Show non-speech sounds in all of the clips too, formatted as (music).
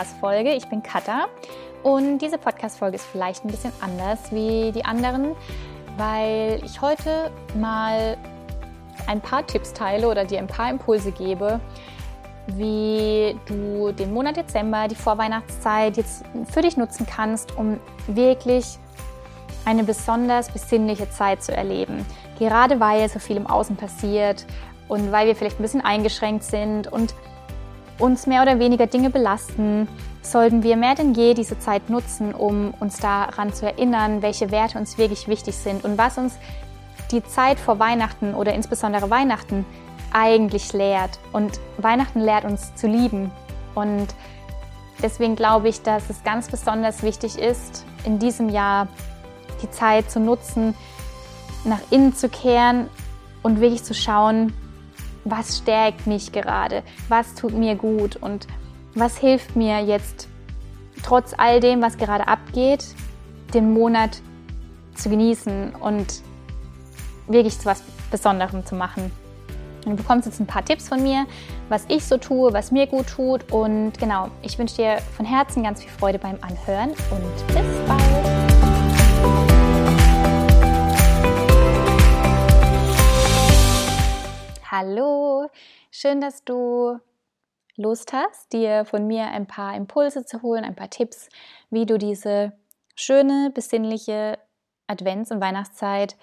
Podcast-Folge. Ich bin Katha und diese Podcast-Folge ist vielleicht ein bisschen anders wie die anderen, weil ich heute mal ein paar Tipps teile oder dir ein paar Impulse gebe, wie du den Monat Dezember, die Vorweihnachtszeit jetzt für dich nutzen kannst, um wirklich eine besonders besinnliche Zeit zu erleben. Gerade weil so viel im Außen passiert und weil wir vielleicht ein bisschen eingeschränkt sind und uns mehr oder weniger Dinge belasten, sollten wir mehr denn je diese Zeit nutzen, um uns daran zu erinnern, welche Werte uns wirklich wichtig sind und was uns die Zeit vor Weihnachten oder insbesondere Weihnachten eigentlich lehrt. Und Weihnachten lehrt uns zu lieben. Und deswegen glaube ich, dass es ganz besonders wichtig ist, in diesem Jahr die Zeit zu nutzen, nach innen zu kehren und wirklich zu schauen, was stärkt mich gerade, was tut mir gut und was hilft mir jetzt trotz all dem, was gerade abgeht, den Monat zu genießen und wirklich zu was Besonderem zu machen. Du bekommst jetzt ein paar Tipps von mir, was ich so tue, was mir gut tut. Und genau, ich wünsche dir von Herzen ganz viel Freude beim Anhören und bis Hallo, schön, dass du Lust hast, dir von mir ein paar Impulse zu holen, ein paar Tipps, wie du diese schöne, besinnliche Advents- und Weihnachtszeit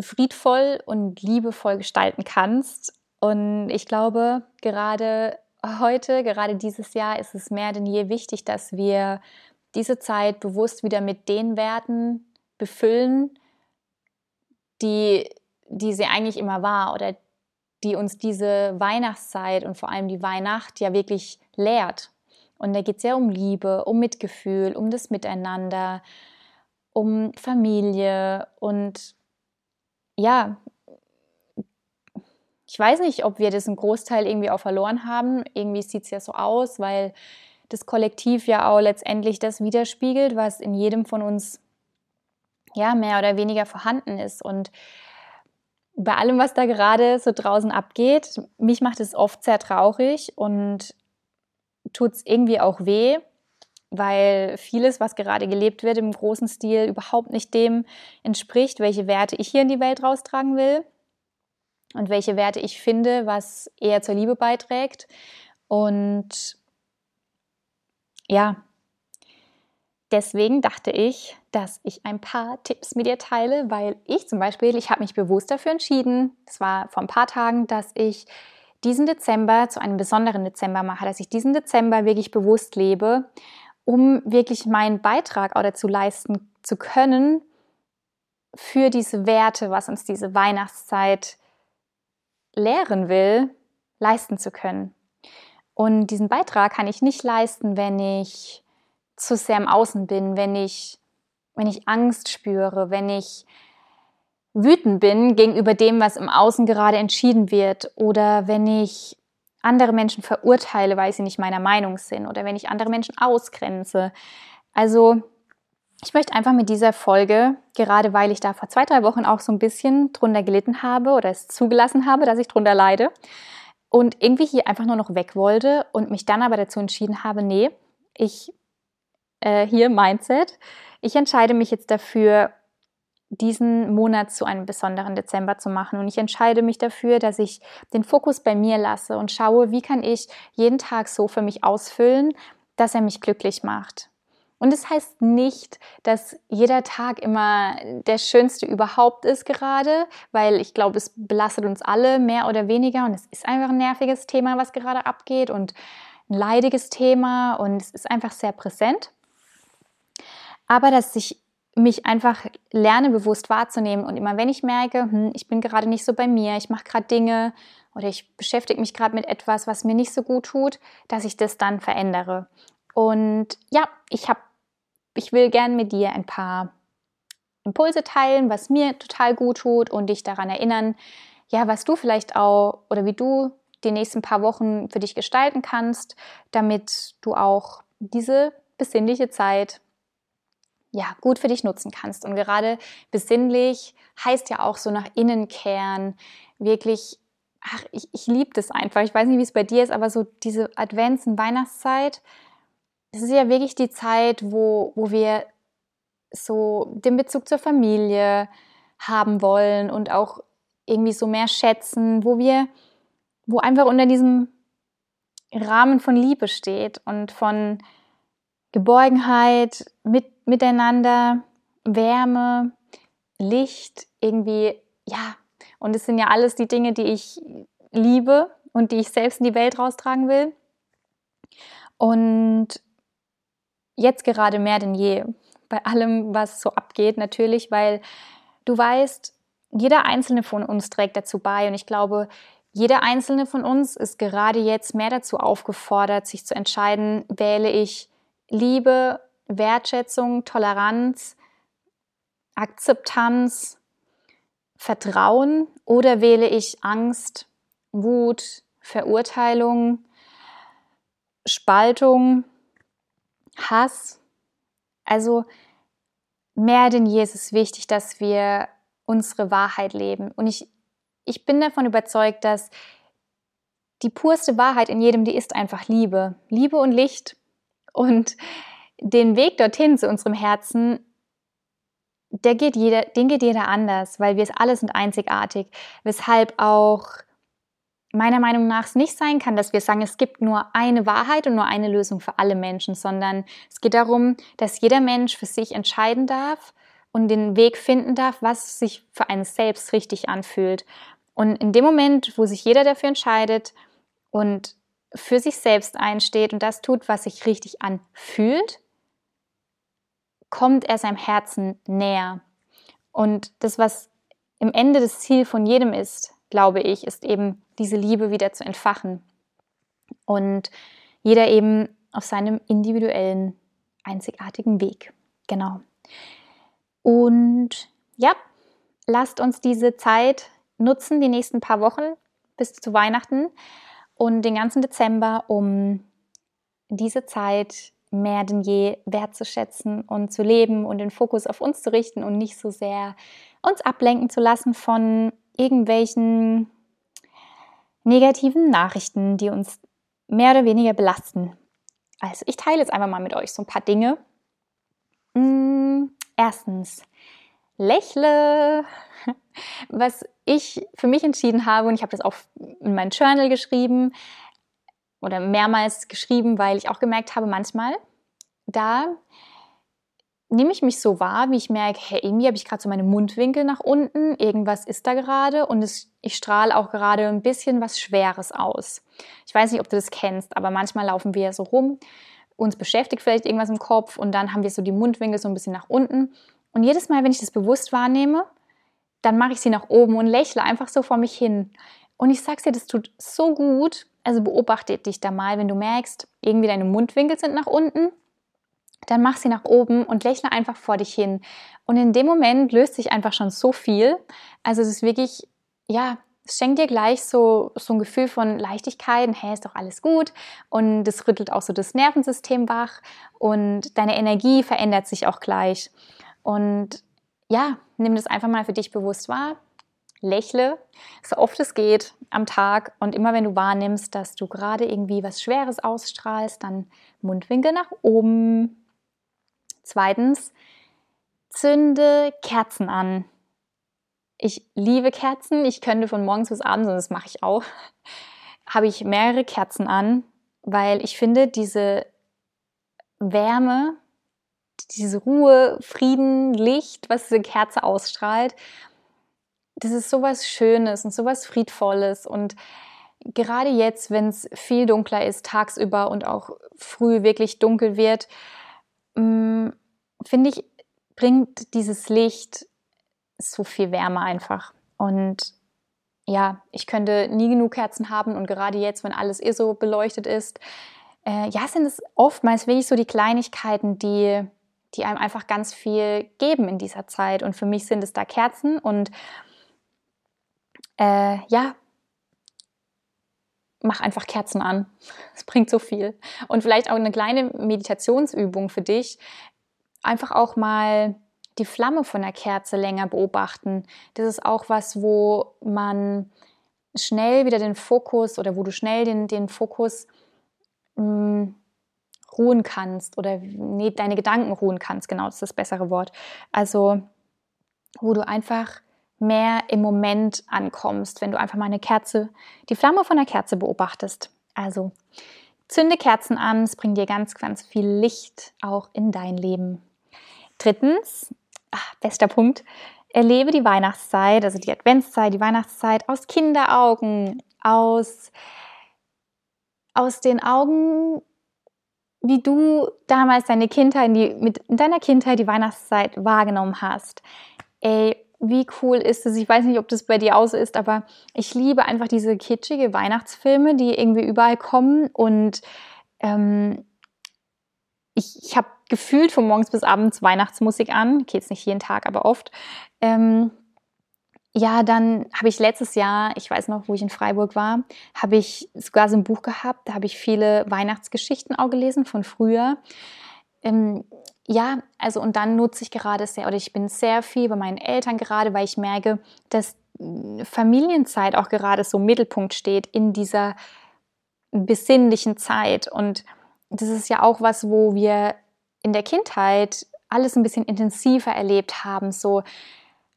friedvoll und liebevoll gestalten kannst. Und ich glaube, gerade heute, gerade dieses Jahr ist es mehr denn je wichtig, dass wir diese Zeit bewusst wieder mit den Werten befüllen, die, die sie eigentlich immer war oder die uns diese Weihnachtszeit und vor allem die Weihnacht ja wirklich lehrt. Und da geht es ja um Liebe, um Mitgefühl, um das Miteinander, um Familie und ja, ich weiß nicht, ob wir das einen Großteil irgendwie auch verloren haben. Irgendwie sieht es ja so aus, weil das Kollektiv ja auch letztendlich das widerspiegelt, was in jedem von uns ja mehr oder weniger vorhanden ist. Und bei allem, was da gerade so draußen abgeht, mich macht es oft sehr traurig und tut es irgendwie auch weh, weil vieles, was gerade gelebt wird im großen Stil, überhaupt nicht dem entspricht, welche Werte ich hier in die Welt raustragen will und welche Werte ich finde, was eher zur Liebe beiträgt. Und ja, deswegen dachte ich, dass ich ein paar Tipps mit dir teile, weil ich zum Beispiel, ich habe mich bewusst dafür entschieden, es war vor ein paar Tagen, dass ich diesen Dezember zu einem besonderen Dezember mache, dass ich diesen Dezember wirklich bewusst lebe um wirklich meinen Beitrag auch dazu leisten zu können für diese Werte, was uns diese Weihnachtszeit lehren will, leisten zu können. Und diesen Beitrag kann ich nicht leisten, wenn ich zu sehr im Außen bin, wenn ich, wenn ich Angst spüre, wenn ich wütend bin gegenüber dem, was im Außen gerade entschieden wird oder wenn ich andere Menschen verurteile, weil sie nicht meiner Meinung sind oder wenn ich andere Menschen ausgrenze. Also ich möchte einfach mit dieser Folge, gerade weil ich da vor zwei, drei Wochen auch so ein bisschen drunter gelitten habe oder es zugelassen habe, dass ich drunter leide und irgendwie hier einfach nur noch weg wollte und mich dann aber dazu entschieden habe, nee, ich äh, hier Mindset, ich entscheide mich jetzt dafür, diesen Monat zu einem besonderen Dezember zu machen. Und ich entscheide mich dafür, dass ich den Fokus bei mir lasse und schaue, wie kann ich jeden Tag so für mich ausfüllen, dass er mich glücklich macht. Und es das heißt nicht, dass jeder Tag immer der schönste überhaupt ist gerade, weil ich glaube, es belastet uns alle mehr oder weniger und es ist einfach ein nerviges Thema, was gerade abgeht und ein leidiges Thema und es ist einfach sehr präsent. Aber dass sich mich einfach lerne bewusst wahrzunehmen und immer wenn ich merke, hm, ich bin gerade nicht so bei mir, ich mache gerade Dinge oder ich beschäftige mich gerade mit etwas, was mir nicht so gut tut, dass ich das dann verändere. Und ja, ich habe ich will gern mit dir ein paar Impulse teilen, was mir total gut tut und dich daran erinnern, ja, was du vielleicht auch oder wie du die nächsten paar Wochen für dich gestalten kannst, damit du auch diese besinnliche Zeit ja, gut für dich nutzen kannst. Und gerade besinnlich heißt ja auch so nach innen kehren, wirklich ach, ich, ich liebe das einfach. Ich weiß nicht, wie es bei dir ist, aber so diese Advents- und Weihnachtszeit, das ist ja wirklich die Zeit, wo, wo wir so den Bezug zur Familie haben wollen und auch irgendwie so mehr schätzen, wo wir, wo einfach unter diesem Rahmen von Liebe steht und von Geborgenheit, mit, miteinander, Wärme, Licht, irgendwie, ja, und es sind ja alles die Dinge, die ich liebe und die ich selbst in die Welt raustragen will. Und jetzt gerade mehr denn je, bei allem, was so abgeht, natürlich, weil du weißt, jeder einzelne von uns trägt dazu bei und ich glaube, jeder einzelne von uns ist gerade jetzt mehr dazu aufgefordert, sich zu entscheiden, wähle ich Liebe, Wertschätzung, Toleranz, Akzeptanz, Vertrauen oder wähle ich Angst, Wut, Verurteilung, Spaltung, Hass? Also mehr denn je ist es wichtig, dass wir unsere Wahrheit leben. Und ich, ich bin davon überzeugt, dass die purste Wahrheit in jedem, die ist einfach Liebe. Liebe und Licht. Und den Weg dorthin zu unserem Herzen, der geht jeder, den geht jeder anders, weil wir es alle sind einzigartig. Weshalb auch meiner Meinung nach es nicht sein kann, dass wir sagen, es gibt nur eine Wahrheit und nur eine Lösung für alle Menschen, sondern es geht darum, dass jeder Mensch für sich entscheiden darf und den Weg finden darf, was sich für einen selbst richtig anfühlt. Und in dem Moment, wo sich jeder dafür entscheidet und für sich selbst einsteht und das tut, was sich richtig anfühlt, kommt er seinem Herzen näher. Und das, was im Ende das Ziel von jedem ist, glaube ich, ist eben diese Liebe wieder zu entfachen. Und jeder eben auf seinem individuellen, einzigartigen Weg. Genau. Und ja, lasst uns diese Zeit nutzen, die nächsten paar Wochen bis zu Weihnachten und den ganzen Dezember, um diese Zeit mehr denn je wertzuschätzen und zu leben und den Fokus auf uns zu richten und nicht so sehr uns ablenken zu lassen von irgendwelchen negativen Nachrichten, die uns mehr oder weniger belasten. Also ich teile jetzt einfach mal mit euch so ein paar Dinge. Mm, erstens, lächle. Was ich für mich entschieden habe, und ich habe das auch in mein Journal geschrieben, oder mehrmals geschrieben, weil ich auch gemerkt habe, manchmal, da nehme ich mich so wahr, wie ich merke, hey, irgendwie habe ich gerade so meine Mundwinkel nach unten, irgendwas ist da gerade und es, ich strahle auch gerade ein bisschen was Schweres aus. Ich weiß nicht, ob du das kennst, aber manchmal laufen wir so rum, uns beschäftigt vielleicht irgendwas im Kopf und dann haben wir so die Mundwinkel so ein bisschen nach unten. Und jedes Mal, wenn ich das bewusst wahrnehme, dann mache ich sie nach oben und lächle einfach so vor mich hin. Und ich sag's dir, das tut so gut, also beobachte dich da mal, wenn du merkst, irgendwie deine Mundwinkel sind nach unten, dann mach sie nach oben und lächle einfach vor dich hin. Und in dem Moment löst sich einfach schon so viel. Also es ist wirklich, ja, es schenkt dir gleich so, so ein Gefühl von Leichtigkeit, hey, ist doch alles gut. Und es rüttelt auch so das Nervensystem wach und deine Energie verändert sich auch gleich. Und ja, nimm das einfach mal für dich bewusst wahr lächle, so oft es geht am Tag und immer wenn du wahrnimmst, dass du gerade irgendwie was Schweres ausstrahlst, dann Mundwinkel nach oben. Zweitens, zünde Kerzen an. Ich liebe Kerzen. Ich könnte von morgens bis abends, und das mache ich auch, (laughs) habe ich mehrere Kerzen an, weil ich finde, diese Wärme, diese Ruhe, Frieden, Licht, was diese Kerze ausstrahlt, das ist sowas Schönes und sowas Friedvolles und gerade jetzt, wenn es viel dunkler ist, tagsüber und auch früh wirklich dunkel wird, mm, finde ich, bringt dieses Licht so viel Wärme einfach. Und ja, ich könnte nie genug Kerzen haben und gerade jetzt, wenn alles eh so beleuchtet ist, äh, ja, sind es oftmals wirklich so die Kleinigkeiten, die, die einem einfach ganz viel geben in dieser Zeit. Und für mich sind es da Kerzen und äh, ja, mach einfach Kerzen an. (laughs) Es bringt so viel. Und vielleicht auch eine kleine Meditationsübung für dich. Einfach auch mal die Flamme von der Kerze länger beobachten. Das ist auch was, wo man schnell wieder den Fokus oder wo du schnell den, den Fokus mh, mm, ruhen kannst oder nee, deine Gedanken ruhen kannst, genau, das ist das bessere Wort. Also, wo du einfach mehr im Moment ankommst, wenn du einfach mal eine Kerze, die Flamme von der Kerze beobachtest. Also, zünde Kerzen an, es bringt dir ganz, ganz viel Licht auch in dein Leben. Drittens, ach, bester Punkt, erlebe die Weihnachtszeit, also die Adventszeit, die Weihnachtszeit aus Kinderaugen, aus, aus den Augen wie du damals deine Kindheit, die, mit in deiner Kindheit die Weihnachtszeit wahrgenommen hast. Ey, wie cool ist es? Ich weiß nicht, ob das bei dir auch so ist, aber ich liebe einfach diese kitschige Weihnachtsfilme, die irgendwie überall kommen und ähm, ich, ich habe gefühlt von morgens bis abends Weihnachtsmusik an. Jetzt nicht jeden Tag, aber oft. Ähm, ja, dann habe ich letztes Jahr, ich weiß noch, wo ich in Freiburg war, habe ich sogar so ein Buch gehabt, da habe ich viele Weihnachtsgeschichten auch gelesen von früher. Ähm, ja, also und dann nutze ich gerade sehr, oder ich bin sehr viel bei meinen Eltern gerade, weil ich merke, dass Familienzeit auch gerade so im Mittelpunkt steht in dieser besinnlichen Zeit. Und das ist ja auch was, wo wir in der Kindheit alles ein bisschen intensiver erlebt haben, so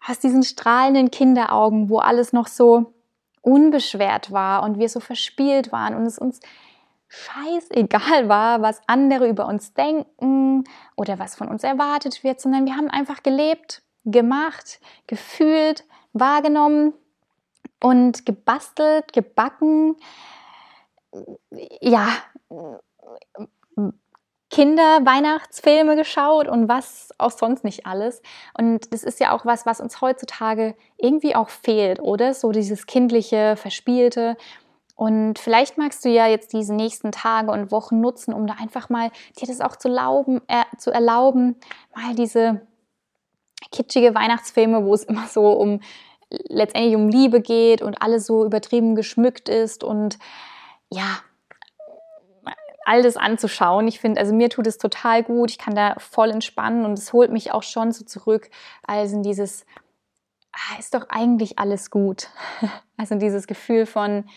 hast diesen strahlenden Kinderaugen, wo alles noch so unbeschwert war und wir so verspielt waren und es uns scheißegal (laughs) war, was andere über uns denken oder was von uns erwartet wird, sondern wir haben einfach gelebt, gemacht, gefühlt, wahrgenommen und gebastelt, gebacken. Ja, Kinder-Weihnachtsfilme geschaut und was auch sonst nicht alles. Und das ist ja auch was, was uns heutzutage irgendwie auch fehlt, oder? So dieses kindliche, verspielte. Und vielleicht magst du ja jetzt diese nächsten Tage und Wochen nutzen, um da einfach mal dir das auch zu, lauben, äh, zu erlauben, mal diese kitschige Weihnachtsfilme, wo es (laughs) immer so um letztendlich um Liebe geht und alles so übertrieben geschmückt ist und ja, all das anzuschauen. Ich finde, also mir tut es total gut. Ich kann da voll entspannen und es holt mich auch schon so zurück, als in dieses, ah, ist doch eigentlich alles gut. (laughs) Also dieses Gefühl von,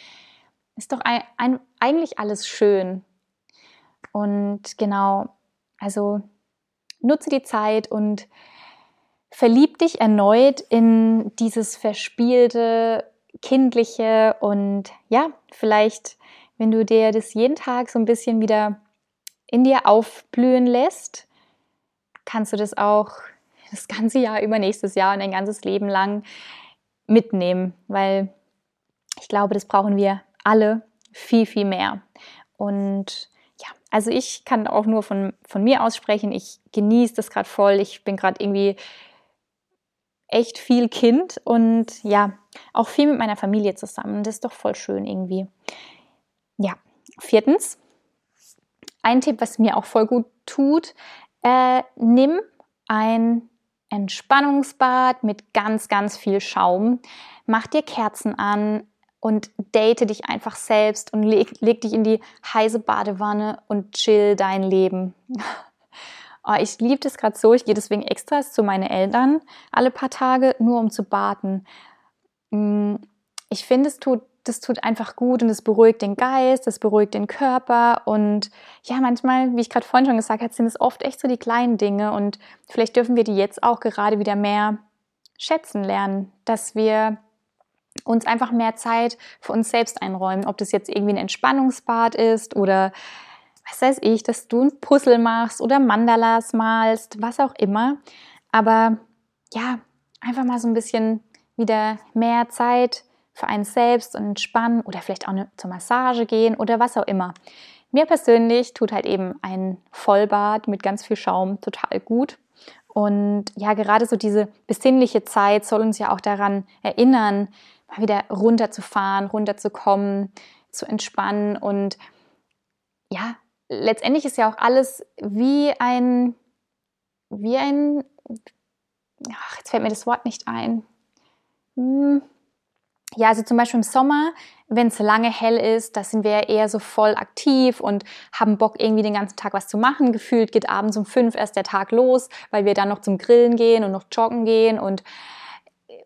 ist doch ein, ein, eigentlich alles schön. Und genau, also nutze die Zeit und verlieb dich erneut in dieses verspielte, kindliche und ja, vielleicht wenn du dir das jeden Tag so ein bisschen wieder in dir aufblühen lässt, kannst du das auch das ganze Jahr über nächstes Jahr und ein ganzes Leben lang mitnehmen, weil ich glaube, das brauchen wir alle viel, viel mehr. Und ja, also ich kann auch nur von, von mir aussprechen, ich genieße das gerade voll. Ich bin gerade irgendwie echt viel Kind und ja, auch viel mit meiner Familie zusammen. Das ist doch voll schön irgendwie. Ja, viertens, ein Tipp, was mir auch voll gut tut, äh, nimm ein Entspannungsbad mit ganz, ganz viel Schaum, mach dir Kerzen an und date dich einfach selbst und leg, leg dich in die heiße Badewanne und chill dein Leben. (laughs) Oh, ich liebe das gerade so. Ich gehe deswegen extra zu meinen Eltern alle paar Tage, nur um zu baden. Mm, ich finde, es tut das tut einfach gut und es beruhigt den Geist, es beruhigt den Körper und ja, manchmal, wie ich gerade vorhin schon gesagt habe, sind es oft echt so die kleinen Dinge und vielleicht dürfen wir die jetzt auch gerade wieder mehr schätzen lernen, dass wir uns einfach mehr Zeit für uns selbst einräumen, ob das jetzt irgendwie ein Entspannungsbad ist oder was weiß ich, dass du ein Puzzle machst oder Mandalas malst, was auch immer. Aber ja, einfach mal so ein bisschen wieder mehr Zeit für einen selbst und entspannen oder vielleicht auch zur Massage gehen oder was auch immer. Mir persönlich tut halt eben ein Vollbad mit ganz viel Schaum total gut. Und ja, gerade so diese besinnliche Zeit soll uns ja auch daran erinnern, mal wieder runterzufahren, runterzukommen, zu entspannen. Und ja, letztendlich ist ja auch alles wie ein, wie ein, ach, jetzt fällt mir das Wort nicht ein. Hm, ja, also zum Beispiel im Sommer, wenn es lange hell ist, da sind wir eher so voll aktiv und haben Bock, irgendwie den ganzen Tag was zu machen. Gefühlt geht abends um fünf erst der Tag los, weil wir dann noch zum Grillen gehen und noch joggen gehen und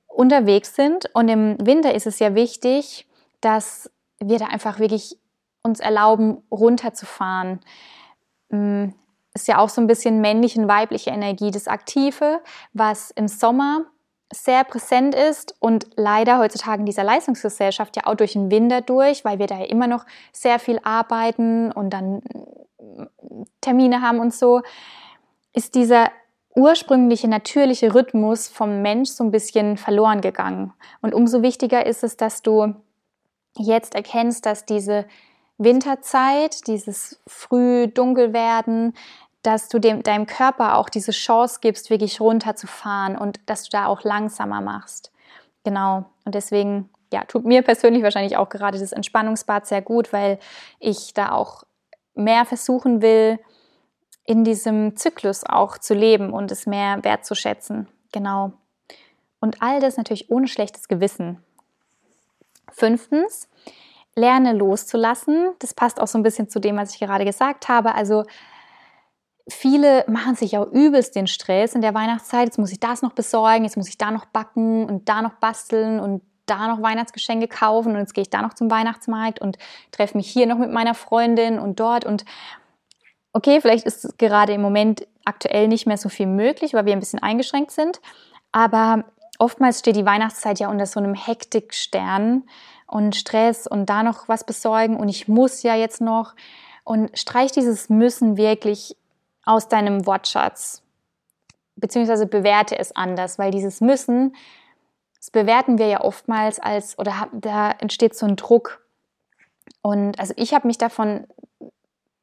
unterwegs sind. Und im Winter ist es ja wichtig, dass wir da einfach wirklich uns erlauben, runterzufahren. Mm, ist ja auch so ein bisschen männliche und weibliche Energie, das Aktive, was im Sommer sehr präsent ist und leider heutzutage in dieser Leistungsgesellschaft ja auch durch den Winter durch, weil wir da ja immer noch sehr viel arbeiten und dann mm, Termine haben und so, ist dieser ursprüngliche natürliche Rhythmus vom Mensch so ein bisschen verloren gegangen. Und umso wichtiger ist es, dass du jetzt erkennst, dass diese Winterzeit, dieses früh dunkel werden, dass du dem, deinem Körper auch diese Chance gibst, wirklich runterzufahren und dass du da auch langsamer machst. Genau. Und deswegen, ja, tut mir persönlich wahrscheinlich auch gerade das Entspannungsbad sehr gut, weil ich da auch mehr versuchen will, in diesem Zyklus auch zu leben und es mehr wertzuschätzen. Genau. Und all das natürlich ohne schlechtes Gewissen. Fünftens, lerne loszulassen. Das passt auch so ein bisschen zu dem, was ich gerade gesagt habe. Also viele machen sich auch übelst den Stress in der Weihnachtszeit. Jetzt muss ich das noch besorgen, jetzt muss ich da noch backen und da noch basteln und da noch Weihnachtsgeschenke kaufen und jetzt gehe ich da noch zum Weihnachtsmarkt und treffe mich hier noch mit meiner Freundin und dort. Und okay, vielleicht ist gerade im Moment aktuell nicht mehr so viel möglich, weil wir ein bisschen eingeschränkt sind, aber oftmals steht die Weihnachtszeit ja unter so einem Hektikstern und Stress und da noch was besorgen und ich muss ja jetzt noch. Und streich dieses müssen wirklich aus deinem Wortschatz beziehungsweise bewerte es anders, weil dieses müssen das bewerten wir ja oftmals als oder da entsteht so ein Druck und also ich habe mich davon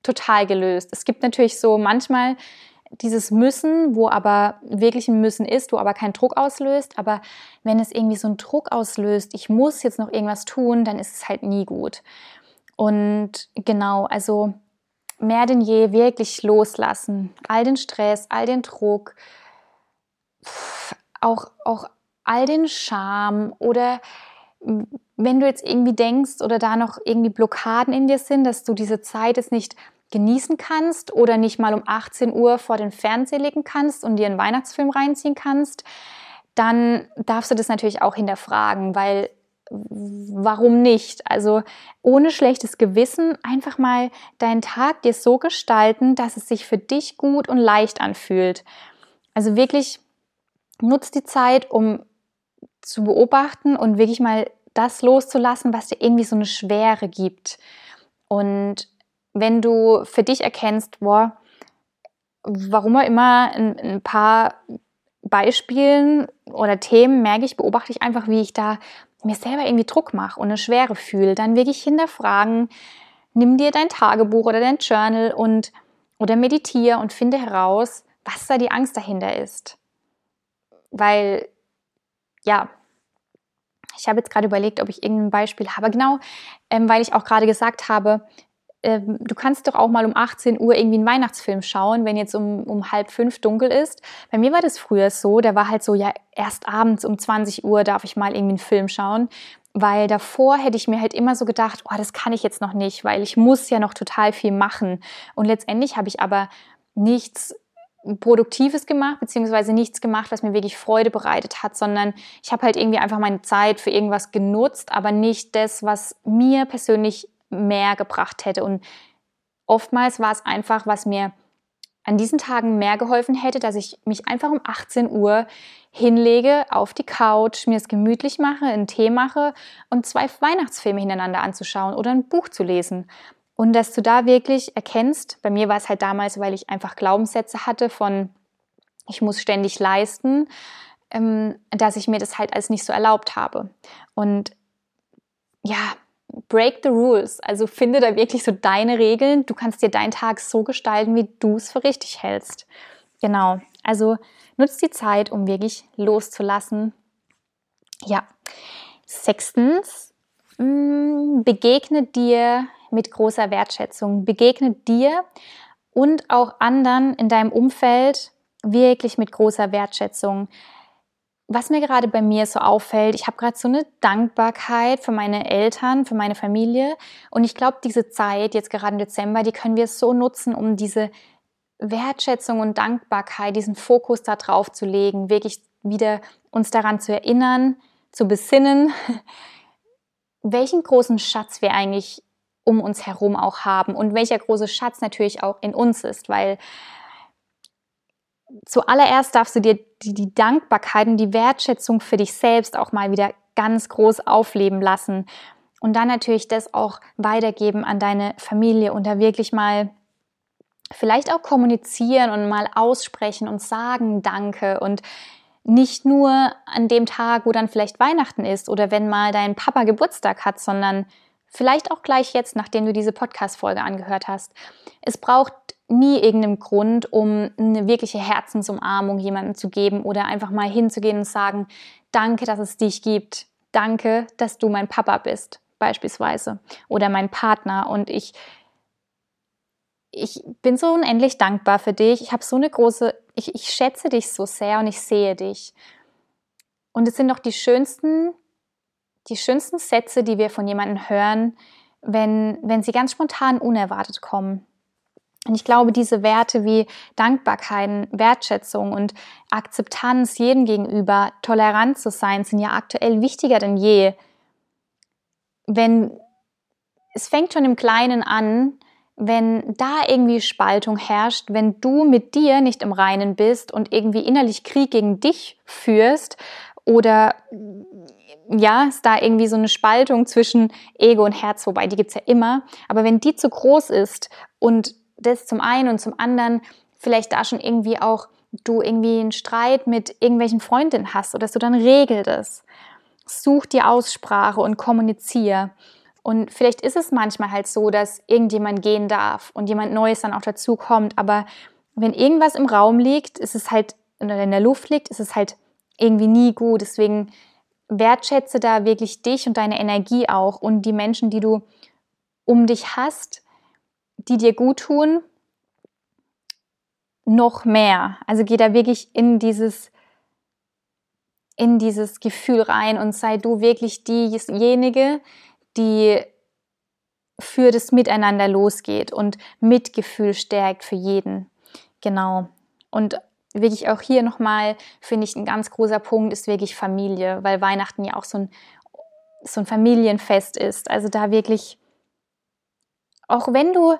total gelöst. Es gibt natürlich so manchmal dieses Müssen, wo aber wirklich ein Müssen ist, wo aber kein Druck auslöst. Aber wenn es irgendwie so einen Druck auslöst, ich muss jetzt noch irgendwas tun, dann ist es halt nie gut. Und genau, also mehr denn je wirklich loslassen. All den Stress, all den Druck, auch, auch all den Scham oder wenn du jetzt irgendwie denkst oder da noch irgendwie Blockaden in dir sind, dass du diese Zeit jetzt nicht genießen kannst oder nicht mal um 18 Uhr vor den Fernseher legen kannst und dir einen Weihnachtsfilm reinziehen kannst, dann darfst du das natürlich auch hinterfragen, weil warum nicht? Also ohne schlechtes Gewissen einfach mal deinen Tag dir so gestalten, dass es sich für dich gut und leicht anfühlt. Also wirklich nutz die Zeit, um zu beobachten und wirklich mal das loszulassen, was dir irgendwie so eine Schwere gibt. Und wenn du für dich erkennst, boah, warum auch immer ein, ein paar Beispielen oder Themen merke ich, beobachte ich einfach, wie ich da mir selber irgendwie Druck mache und eine Schwere fühle, dann wirklich hinterfragen, nimm dir dein Tagebuch oder dein Journal und oder meditiere und finde heraus, was da die Angst dahinter ist. Weil, ja, ich habe jetzt gerade überlegt, ob ich irgendein Beispiel habe. Genau, ähm, weil ich auch gerade gesagt habe, ähm, du kannst doch auch mal um 18 Uhr irgendwie einen Weihnachtsfilm schauen, wenn jetzt um, um halb fünf dunkel ist. Bei mir war das früher so, da war halt so, ja, erst abends um 20 Uhr darf ich mal irgendwie einen Film schauen. Weil davor hätte ich mir halt immer so gedacht, oh, das kann ich jetzt noch nicht, weil ich muss ja noch total viel machen. Und letztendlich habe ich aber nichts Produktives gemacht, beziehungsweise nichts gemacht, was mir wirklich Freude bereitet hat, sondern ich habe halt irgendwie einfach meine Zeit für irgendwas genutzt, aber nicht das, was mir persönlich mehr gebracht hätte. Und oftmals war es einfach, was mir an diesen Tagen mehr geholfen hätte, dass ich mich einfach um 18 Uhr hinlege auf die Couch, mir es gemütlich mache, einen Tee mache und zwei Weihnachtsfilme hintereinander anzuschauen oder ein Buch zu lesen. Und dass du da wirklich erkennst, bei mir war es halt damals, weil ich einfach Glaubenssätze hatte von, ich muss ständig leisten, ähm, dass ich mir das halt als nicht so erlaubt habe. Und ja, break the rules. Also finde da wirklich so deine Regeln. Du kannst dir deinen Tag so gestalten, wie du es für richtig hältst. Genau. Also nutz die Zeit, um wirklich loszulassen. Ja. Sechstens, mm, begegne dir mit großer Wertschätzung. Begegne dir und auch anderen in deinem Umfeld wirklich mit großer Wertschätzung was mir gerade bei mir so auffällt, ich habe gerade so eine Dankbarkeit für meine Eltern, für meine Familie. Und ich glaube, diese Zeit, jetzt gerade im Dezember, die können wir so nutzen, um diese Wertschätzung und Dankbarkeit, diesen Fokus da drauf zu legen, wirklich wieder uns daran zu erinnern, zu besinnen, (laughs) welchen großen Schatz wir eigentlich um uns herum auch haben und welcher große Schatz natürlich auch in uns ist, weil zuallererst darfst du dir die, die Dankbarkeit und die Wertschätzung für dich selbst auch mal wieder ganz groß aufleben lassen und dann natürlich das auch weitergeben an deine Familie und da wirklich mal vielleicht auch kommunizieren und mal aussprechen und sagen Danke und nicht nur an dem Tag, wo dann vielleicht Weihnachten ist oder wenn mal dein Papa Geburtstag hat, sondern vielleicht auch gleich jetzt, nachdem du diese Podcast-Folge angehört hast. Es braucht nie irgendeinen Grund, um eine wirkliche Herzensumarmung jemandem zu geben oder einfach mal hinzugehen und sagen, danke, dass es dich gibt. Danke, dass du mein Papa bist, beispielsweise. Oder mein Partner. Und ich, ich bin so unendlich dankbar für dich. Ich habe so eine große, ich, ich schätze dich so sehr und ich sehe dich. Und es sind doch die schönsten, die schönsten Sätze, die wir von jemandem hören, wenn, wenn sie ganz spontan unerwartet kommen. Und ich glaube, diese Werte wie Dankbarkeit, Wertschätzung und Akzeptanz jedem gegenüber, tolerant zu sein, sind ja aktuell wichtiger denn je. Wenn es fängt schon im Kleinen an, wenn da irgendwie Spaltung herrscht, wenn du mit dir nicht im Reinen bist und irgendwie innerlich Krieg gegen dich führst oder ja, ist da irgendwie so eine Spaltung zwischen Ego und Herz, wobei die gibt's ja immer, aber wenn die zu groß ist und das zum einen und zum anderen vielleicht da schon irgendwie auch du irgendwie einen Streit mit irgendwelchen Freundinnen hast oder du dann regel das. Such dir Aussprache und kommuniziere. Und vielleicht ist es manchmal halt so, dass irgendjemand gehen darf und jemand Neues dann auch dazu kommt. Aber wenn irgendwas im Raum liegt, ist es halt, oder in der Luft liegt, ist es halt irgendwie nie gut. Deswegen wertschätze da wirklich dich und deine Energie auch und die Menschen, die du um dich hast die dir gut tun, noch mehr. Also geh da wirklich in dieses, in dieses Gefühl rein und sei du wirklich diejenige, die für das Miteinander losgeht und Mitgefühl stärkt für jeden. Genau. Und wirklich auch hier nochmal, finde ich, ein ganz großer Punkt ist wirklich Familie, weil Weihnachten ja auch so ein, so ein Familienfest ist. Also da wirklich auch wenn du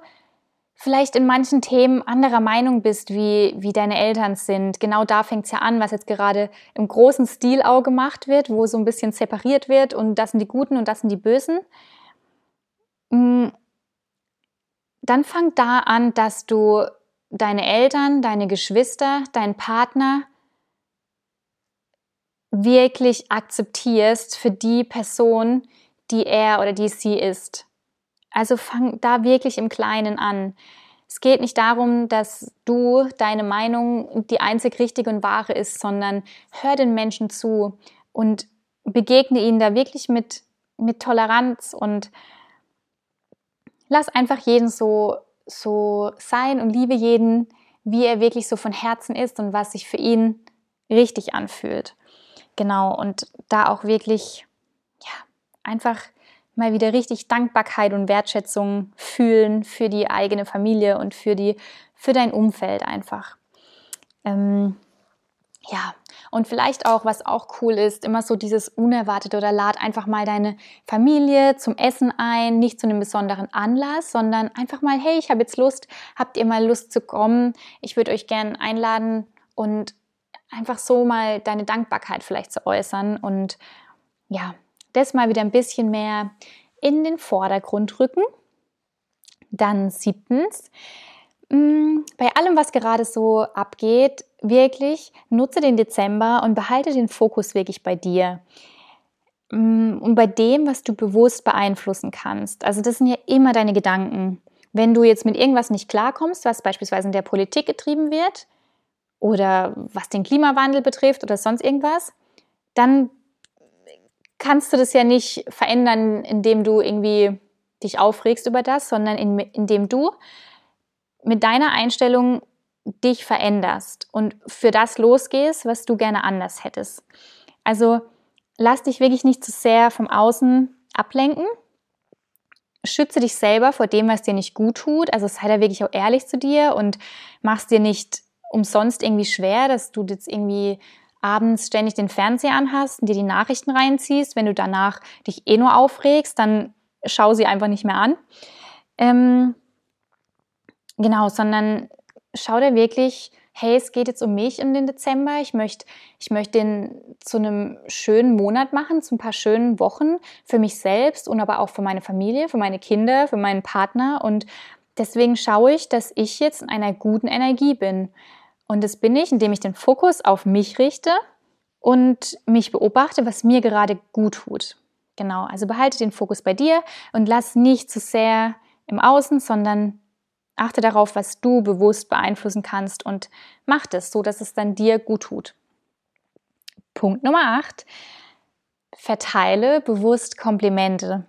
vielleicht in manchen Themen anderer Meinung bist, wie, wie deine Eltern sind, genau da fängt es ja an, was jetzt gerade im großen Stil auch gemacht wird, wo so ein bisschen separiert wird und das sind die Guten und das sind die Bösen. Mm, dann fang da an, dass du deine Eltern, deine Geschwister, deinen Partner wirklich akzeptierst für die Person, die er oder die sie ist. Also fang da wirklich im Kleinen an. Es geht nicht darum, dass du deine Meinung die einzig richtige und wahre ist, sondern hör den Menschen zu und begegne ihnen da wirklich mit, mit Toleranz und lass einfach jeden so, so sein und liebe jeden, wie er wirklich so von Herzen ist und was sich für ihn richtig anfühlt. Genau, und da auch wirklich, ja, einfach mal wieder richtig Dankbarkeit und Wertschätzung fühlen für die eigene Familie und für die, für dein Umfeld einfach. Ähm, ja, und vielleicht auch, was auch cool ist, immer so dieses Unerwartete oder lad einfach mal deine Familie zum Essen ein, nicht zu einem besonderen Anlass, sondern einfach mal, hey, ich habe jetzt Lust, habt ihr mal Lust zu kommen? Ich würde euch gerne einladen und einfach so mal deine Dankbarkeit vielleicht zu äußern und ja, das mal wieder ein bisschen mehr in den Vordergrund rücken. Dann siebtens, mm, bei allem, was gerade so abgeht, wirklich nutze den Dezember und behalte den Fokus wirklich bei dir mm, und bei dem, was du bewusst beeinflussen kannst. Also das sind ja immer deine Gedanken. Wenn du jetzt mit irgendwas nicht klarkommst, was beispielsweise in der Politik getrieben wird oder was den Klimawandel betrifft oder sonst irgendwas, dann kannst du das ja nicht verändern, indem du irgendwie dich aufregst über das, sondern in, indem du mit deiner Einstellung dich veränderst und für das losgehst, was du gerne anders hättest. Also lass dich wirklich nicht zu sehr vom Außen ablenken. Schütze dich selber vor dem, was dir nicht gut tut. Also sei da wirklich auch ehrlich zu dir und machst dir nicht umsonst irgendwie schwer, dass du jetzt irgendwie abends ständig den Fernseher anhast und dir die Nachrichten reinziehst, wenn du danach dich eh nur aufregst, dann schau sie einfach nicht mehr an. Ähm, genau, sondern schau dir wirklich, hey, es geht jetzt um mich in den Dezember. Ich möchte, ich möchte den zu einem schönen Monat machen, zu ein paar schönen Wochen für mich selbst und aber auch für meine Familie, für meine Kinder, für meinen Partner. Und deswegen schaue ich, dass ich jetzt in einer guten Energie bin. Und das bin ich, indem ich den Fokus auf mich richte und mich beobachte, was mir gerade gut tut. Genau, also behalte den Fokus bei dir und lass nicht zu sehr im Außen, sondern achte darauf, was du bewusst beeinflussen kannst und mach das so, dass es dann dir gut tut. Punkt Nummer 8. Verteile bewusst Komplimente.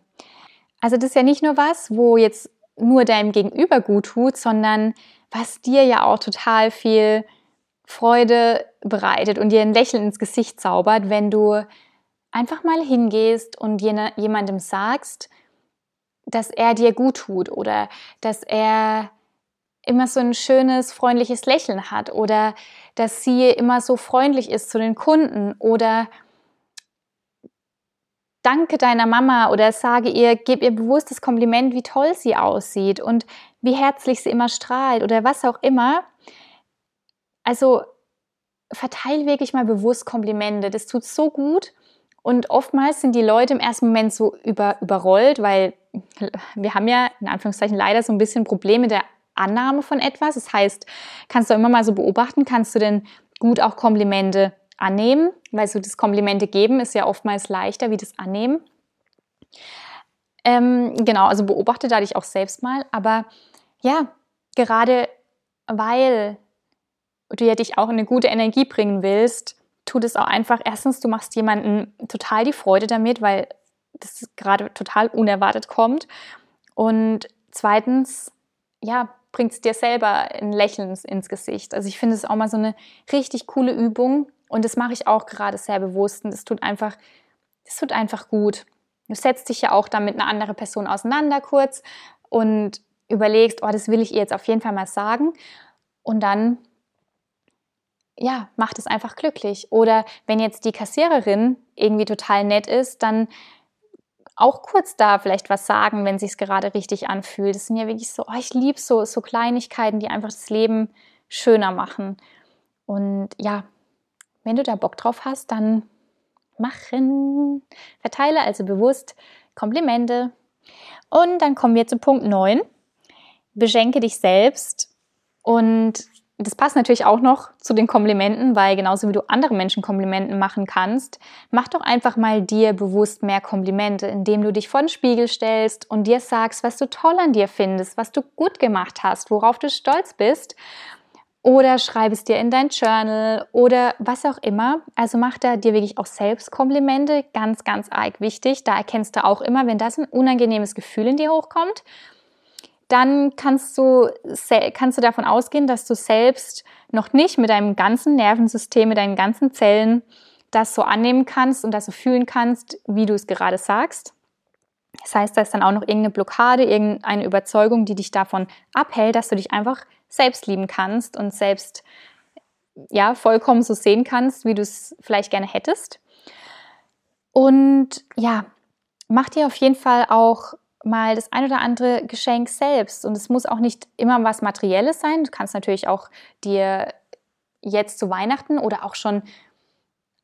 Also das ist ja nicht nur was, wo jetzt nur deinem Gegenüber gut tut, sondern was dir ja auch total viel Freude bereitet und dir ein Lächeln ins Gesicht zaubert, wenn du einfach mal hingehst und jemandem sagst, dass er dir gut tut oder dass er immer so ein schönes, freundliches Lächeln hat oder dass sie immer so freundlich ist zu den Kunden oder danke deiner Mama oder sage ihr, gib ihr bewusstes Kompliment, wie toll sie aussieht. Und wie herzlich sie immer strahlt oder was auch immer. Also verteile wirklich mal bewusst Komplimente. Das tut so gut. Und oftmals sind die Leute im ersten Moment so über, überrollt, weil wir haben ja in Anführungszeichen leider so ein bisschen Probleme der Annahme von etwas. Das heißt, kannst du immer mal so beobachten, kannst du denn gut auch Komplimente annehmen, weil so das Komplimente geben ist ja oftmals leichter wie das Annehmen. Ähm, genau, also beobachte da dich auch selbst mal. Aber ja, gerade weil du ja dich auch in eine gute Energie bringen willst, tut es auch einfach, erstens, du machst jemanden total die Freude damit, weil das gerade total unerwartet kommt. Und zweitens, ja, bringt es dir selber ein Lächeln ins Gesicht. Also ich finde es auch mal so eine richtig coole Übung und das mache ich auch gerade sehr bewusst und es tut einfach, es tut einfach gut. Du setzt dich ja auch dann mit einer anderen Person auseinander kurz und überlegst, oh, das will ich ihr jetzt auf jeden Fall mal sagen und dann ja, macht es einfach glücklich. Oder wenn jetzt die Kassiererin irgendwie total nett ist, dann auch kurz da vielleicht was sagen, wenn sich gerade richtig anfühlt. Das sind ja wirklich so, oh, ich liebe so, so Kleinigkeiten, die einfach das Leben schöner machen. Und ja, wenn du da Bock drauf hast, dann machen. Verteile also bewusst Komplimente. Und dann kommen wir zu Punkt 9. Beschenke dich selbst und das passt natürlich auch noch zu den Komplimenten, weil genauso wie du anderen Menschen Komplimenten machen kannst, mach doch einfach mal dir bewusst mehr Komplimente, indem du dich vor den Spiegel stellst und dir sagst, was du toll an dir findest, was du gut gemacht hast, worauf du stolz bist. Oder schreib es dir in dein Journal oder was auch immer. Also mach da dir wirklich auch selbst Komplimente, ganz, ganz arg wichtig. Da erkennst du auch immer, wenn das ein unangenehmes Gefühl in dir hochkommt dann kannst du, kannst du davon ausgehen, dass du selbst noch nicht mit deinem ganzen Nervensystem, mit deinen ganzen Zellen das so annehmen kannst und das so fühlen kannst, wie du es gerade sagst. Das heißt, da ist dann auch noch irgendeine Blockade, irgendeine Überzeugung, die dich davon abhält, dass du dich einfach selbst lieben kannst und selbst ja vollkommen so sehen kannst, wie du es vielleicht gerne hättest. Und ja, mach dir auf jeden Fall auch mal das ein oder andere Geschenk selbst. Und es muss auch nicht immer was Materielles sein. Du kannst natürlich auch dir jetzt zu Weihnachten oder auch schon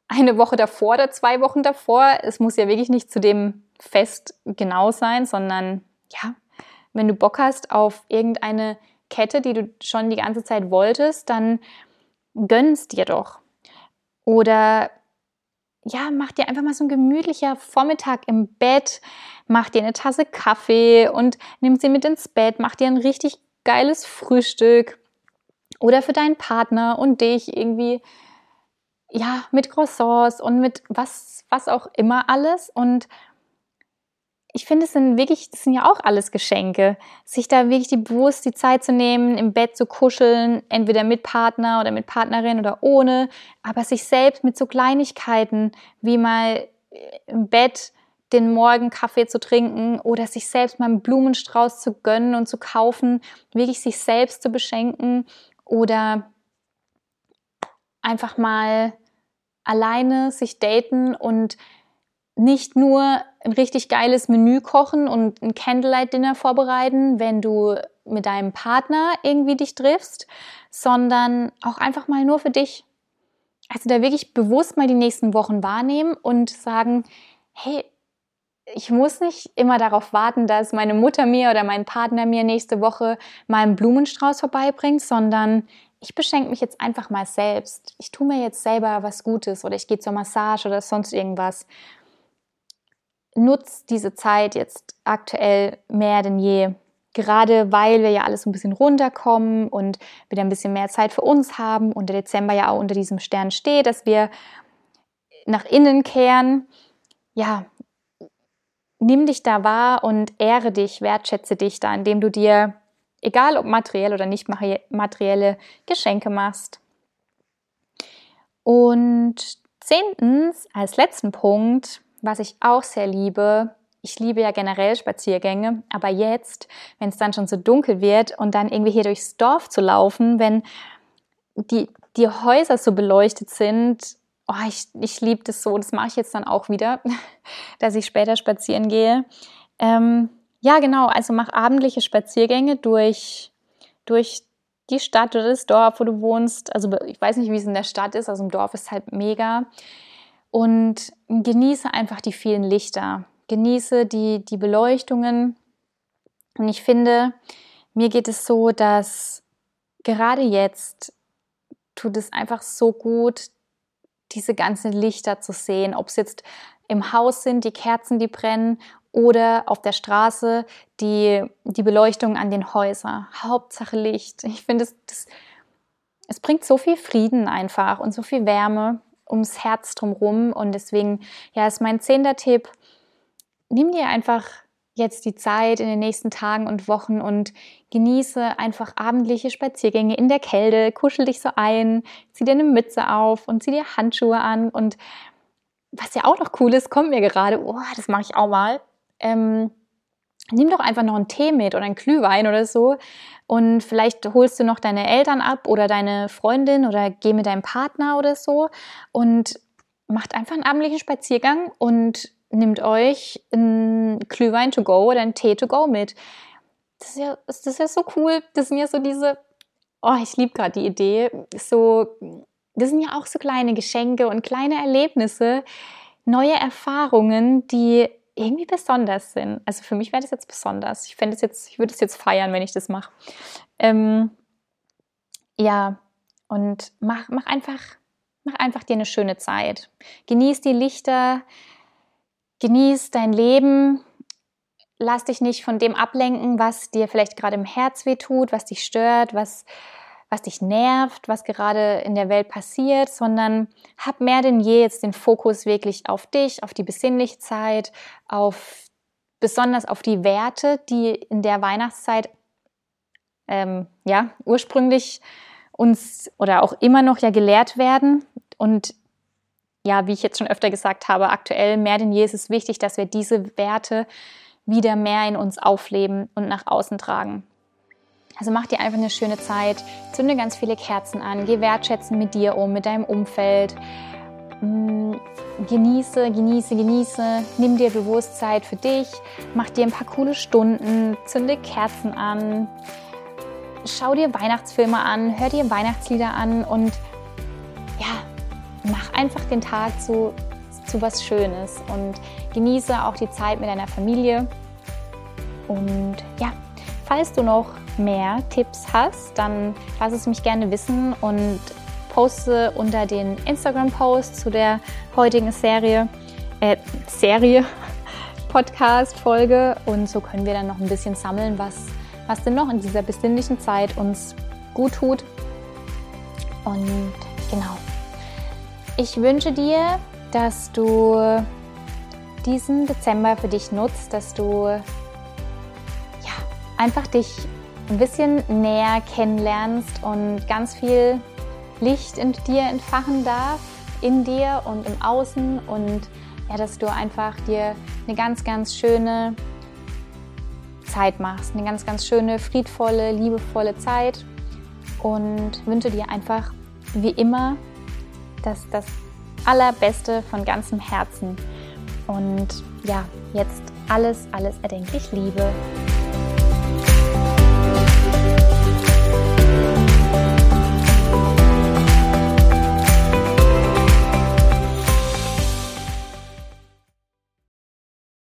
eine Woche davor oder zwei Wochen davor, es muss ja wirklich nicht zu dem Fest genau sein, sondern ja, wenn du Bock hast auf irgendeine Kette, die du schon die ganze Zeit wolltest, dann gönnst dir doch. Oder ja, mach dir einfach mal so ein gemütlicher Vormittag im Bett, mach dir eine Tasse Kaffee und nimm sie mit ins Bett, mach dir ein richtig geiles Frühstück oder für deinen Partner und dich irgendwie ja, mit Croissants und mit was was auch immer alles und ich finde, es sind wirklich, das sind ja auch alles Geschenke. Sich da wirklich die bewusst die Zeit zu nehmen, im Bett zu kuscheln, entweder mit Partner oder mit Partnerin oder ohne, aber sich selbst mit so Kleinigkeiten wie mal äh, im Bett den Morgen Kaffee zu trinken oder sich selbst mal einen Blumenstrauß zu gönnen und zu kaufen, wirklich sich selbst zu beschenken oder einfach mal alleine sich daten und nicht nur ein richtig geiles Menü kochen und ein Candlelight-Dinner vorbereiten, wenn du mit deinem Partner irgendwie dich triffst, sondern auch einfach mal nur für dich. Also da wirklich bewusst mal die nächsten Wochen wahrnehmen und sagen, hey, ich muss nicht immer darauf warten, dass meine Mutter mir oder mein Partner mir nächste Woche mal einen Blumenstrauß vorbeibringt, sondern ich beschenke mich jetzt einfach mal selbst. Ich tue mir jetzt selber was Gutes oder ich gehe zur Massage oder sonst irgendwas. Nutzt diese Zeit jetzt aktuell mehr denn je. Gerade weil wir ja alles ein bisschen runterkommen und wieder ein bisschen mehr Zeit für uns haben und der Dezember ja auch unter diesem Stern steht, dass wir nach innen kehren. Ja, nimm dich da wahr und ehre dich, wertschätze dich da, indem du dir, egal ob materiell oder nicht materielle, Geschenke machst. Und zehntens, als letzten Punkt, was ich auch sehr liebe, ich liebe ja generell Spaziergänge, aber jetzt, wenn es dann schon so dunkel wird und dann irgendwie hier durchs Dorf zu laufen, wenn die, die Häuser so beleuchtet sind, oh, ich, ich liebe das so, das mache ich jetzt dann auch wieder, (laughs) dass ich später spazieren gehe. Ähm, ja, genau, also mach abendliche Spaziergänge durch, durch die Stadt oder das Dorf, wo du wohnst. Also ich weiß nicht, wie es in der Stadt ist, also im Dorf ist halt mega. Und genieße einfach die vielen Lichter. Genieße die, die Beleuchtungen. Und ich finde, mir geht es so, dass gerade jetzt tut es einfach so gut, diese ganzen Lichter zu sehen, ob es jetzt im Haus sind, die Kerzen, die brennen oder auf der Straße die, die Beleuchtung an den Häusern. Hauptsache Licht. Ich finde, es, es bringt so viel Frieden einfach und so viel Wärme ums Herz drumherum. Und deswegen, ja, ist mein zehnter Tipp. Nimm dir einfach jetzt die Zeit in den nächsten Tagen und Wochen und genieße einfach abendliche Spaziergänge in der Kälte, kuschel dich so ein, zieh dir eine Mütze auf und zieh dir Handschuhe an und was ja auch noch cool ist, kommt mir gerade, oh, das mache ich auch mal. Ähm, nimm doch einfach noch einen Tee mit oder einen Glühwein oder so und vielleicht holst du noch deine Eltern ab oder deine Freundin oder geh mit deinem Partner oder so und macht einfach einen abendlichen Spaziergang und nehmt euch ein Glühwein to go oder ein Tee to go mit. Das ist ja, das ist ja so cool. Das sind ja so diese, oh, ich liebe gerade die Idee. So, das sind ja auch so kleine Geschenke und kleine Erlebnisse, neue Erfahrungen, die irgendwie besonders sind. Also für mich wäre das jetzt besonders. Ich fände es jetzt, ich würde es jetzt feiern, wenn ich das mache. Ähm, ja, und mach, mach einfach, mach einfach dir eine schöne Zeit. Genieß die Lichter, Genieß dein Leben. Lass dich nicht von dem ablenken, was dir vielleicht gerade im Herz weh tut, was dich stört, was, was dich nervt, was gerade in der Welt passiert, sondern hab mehr denn je jetzt den Fokus wirklich auf dich, auf die besinnliche Zeit, auf besonders auf die Werte, die in der Weihnachtszeit ähm, ja ursprünglich uns oder auch immer noch ja gelehrt werden und ja, wie ich jetzt schon öfter gesagt habe, aktuell mehr denn je ist es wichtig, dass wir diese Werte wieder mehr in uns aufleben und nach außen tragen. Also mach dir einfach eine schöne Zeit, zünde ganz viele Kerzen an, geh wertschätzen mit dir um, mit deinem Umfeld. Mm, genieße, genieße, genieße, nimm dir Bewusstsein für dich, mach dir ein paar coole Stunden, zünde Kerzen an, schau dir Weihnachtsfilme an, hör dir Weihnachtslieder an. Und ja, mach einfach den Tag zu, zu was Schönes. Und genieße auch die Zeit mit deiner Familie. Und ja, falls du noch mehr Tipps hast, dann lass es mich gerne wissen und poste unter den Instagram-Post zu der heutigen Serie, äh, Serie, (laughs) Podcast-Folge. Und so können wir dann noch ein bisschen sammeln, was, was denn noch in dieser besinnlichen Zeit uns gut tut. Und genau, ich wünsche dir, dass du diesen Dezember für dich nutzt, dass du ja, einfach dich ein bisschen näher kennenlernst und ganz viel Licht in dir entfachen darf, in dir und im Außen und ja, dass du einfach dir eine ganz, ganz schöne Zeit machst, eine ganz, ganz schöne, friedvolle, liebevolle Zeit und wünsche dir einfach wie immer dass das allerbeste von ganzem Herzen. Und ja, jetzt alles, alles erdenklich Liebe.